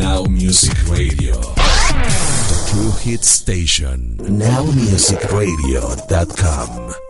Now Music Radio. The True Hit Station. NowMusicRadio.com.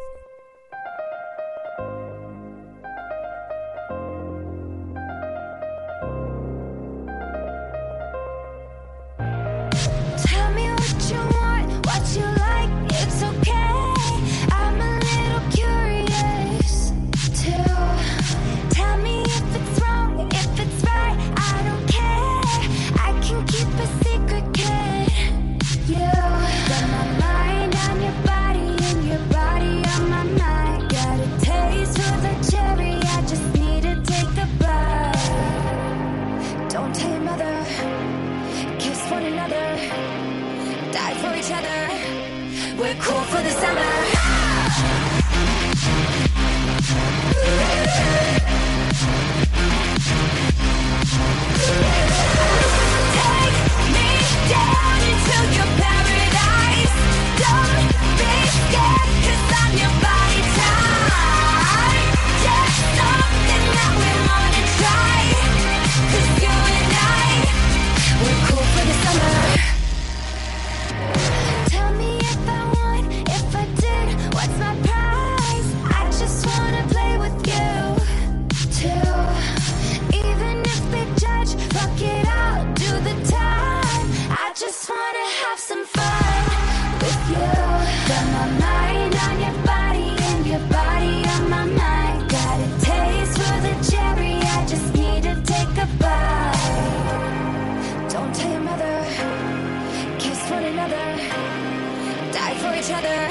each other.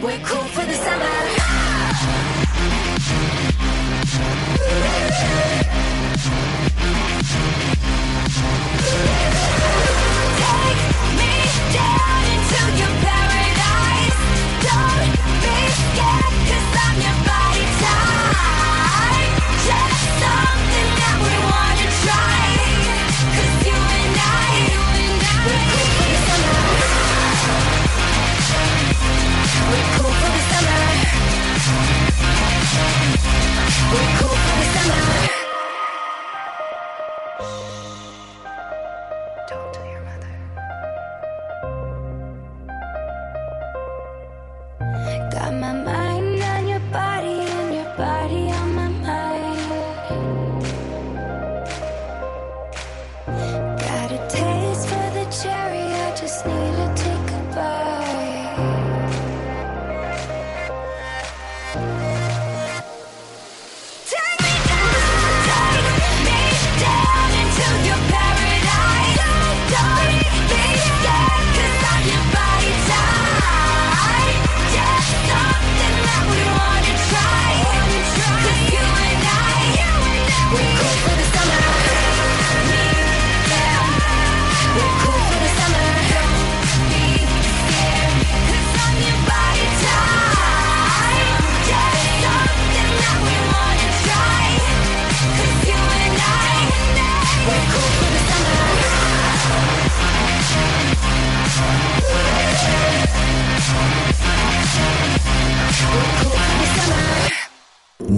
We're cool for the summer. my mind.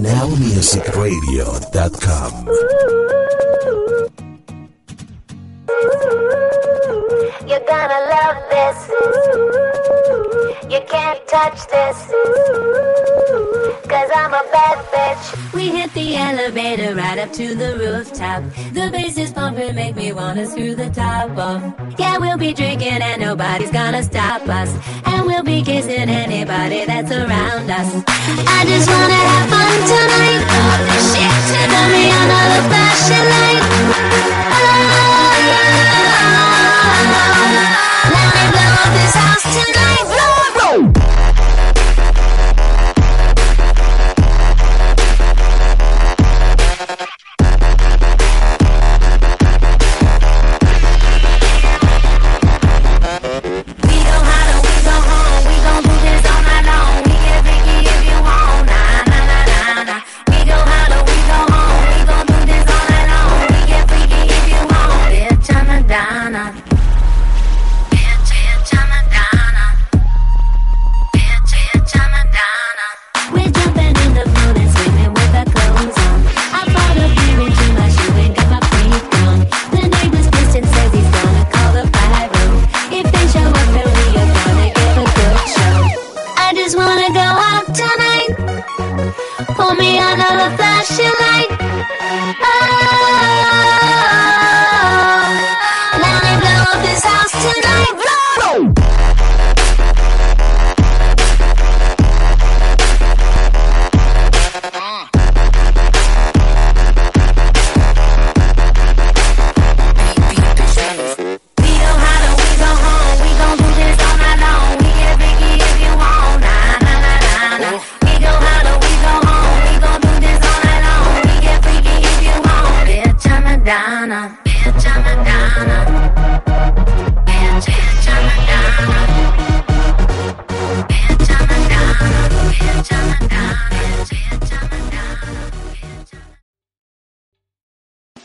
nowmusicradio.com. You're gonna love this. You can't touch this. We hit the elevator right up to the rooftop. The bass is pumping, make me wanna screw the top off. Yeah, we'll be drinking and nobody's gonna stop us. And we'll be kissing anybody that's around us. I just wanna have fun tonight. Shit, put me under the flashing light. of a flashing light. Oh.